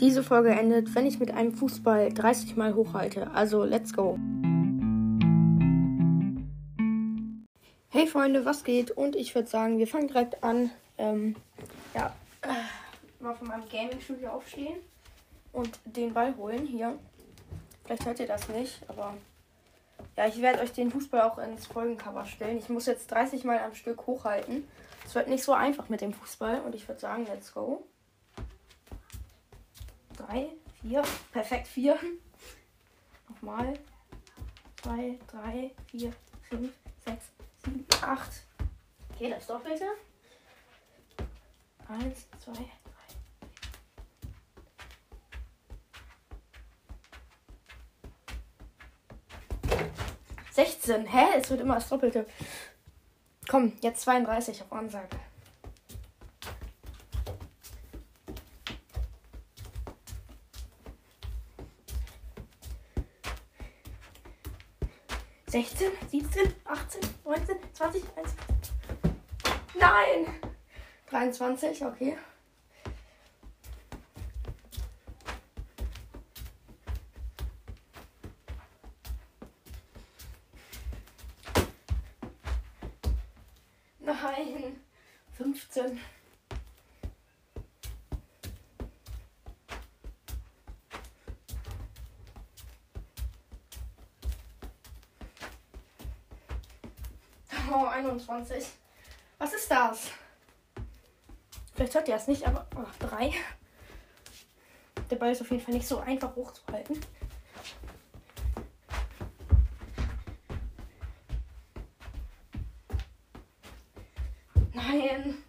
Diese Folge endet, wenn ich mit einem Fußball 30 Mal hochhalte. Also, let's go. Hey Freunde, was geht? Und ich würde sagen, wir fangen direkt an. Ähm, ja, äh, mal von meinem Gaming-Studio aufstehen und den Ball holen hier. Vielleicht hört ihr das nicht, aber ja, ich werde euch den Fußball auch ins Folgencover stellen. Ich muss jetzt 30 Mal am Stück hochhalten. Es wird nicht so einfach mit dem Fußball und ich würde sagen, let's go. Drei, vier, perfekt vier. Nochmal. Zwei, drei, vier, fünf, sechs, sieben, acht. Okay, das Doppelte. Eins, zwei, drei. 16. Hä? Es wird immer das Doppelte. Komm, jetzt 32 auf Ansage. Sechzehn, siebzehn, achtzehn, neunzehn, zwanzig, eins. Nein! 23, okay. Nein. 15. Oh, 21. Was ist das? Vielleicht hört ihr es nicht, aber oh, drei. Der Ball ist auf jeden Fall nicht so einfach hochzuhalten. Nein.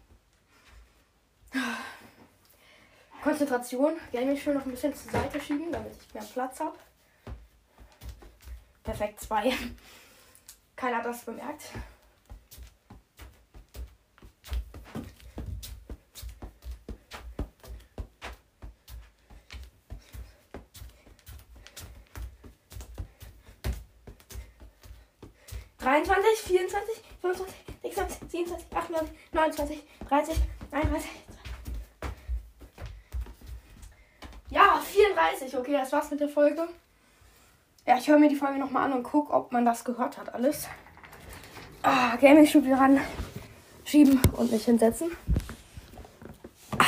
Konzentration. Gerne mich schön noch ein bisschen zur Seite schieben, damit ich mehr Platz habe. Perfekt, zwei. Keiner hat das bemerkt. Dreiundzwanzig, vierundzwanzig, fünfundzwanzig, 26, 27, 28, 29, 30, 31. Ja, 34. Okay, das war's mit der Folge. Ja, ich höre mir die Folge nochmal an und gucke, ob man das gehört hat alles. Ah, Gaming-Studio ran schieben und mich hinsetzen. Ah.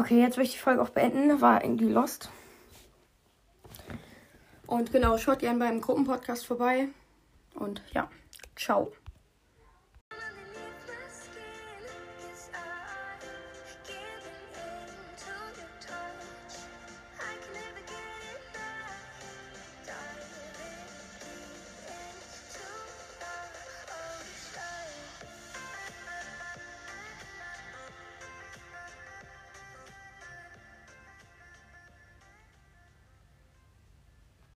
Okay, jetzt will ich die Folge auch beenden. War irgendwie lost. Und genau, schaut gerne beim Gruppenpodcast vorbei. Und ja, ciao.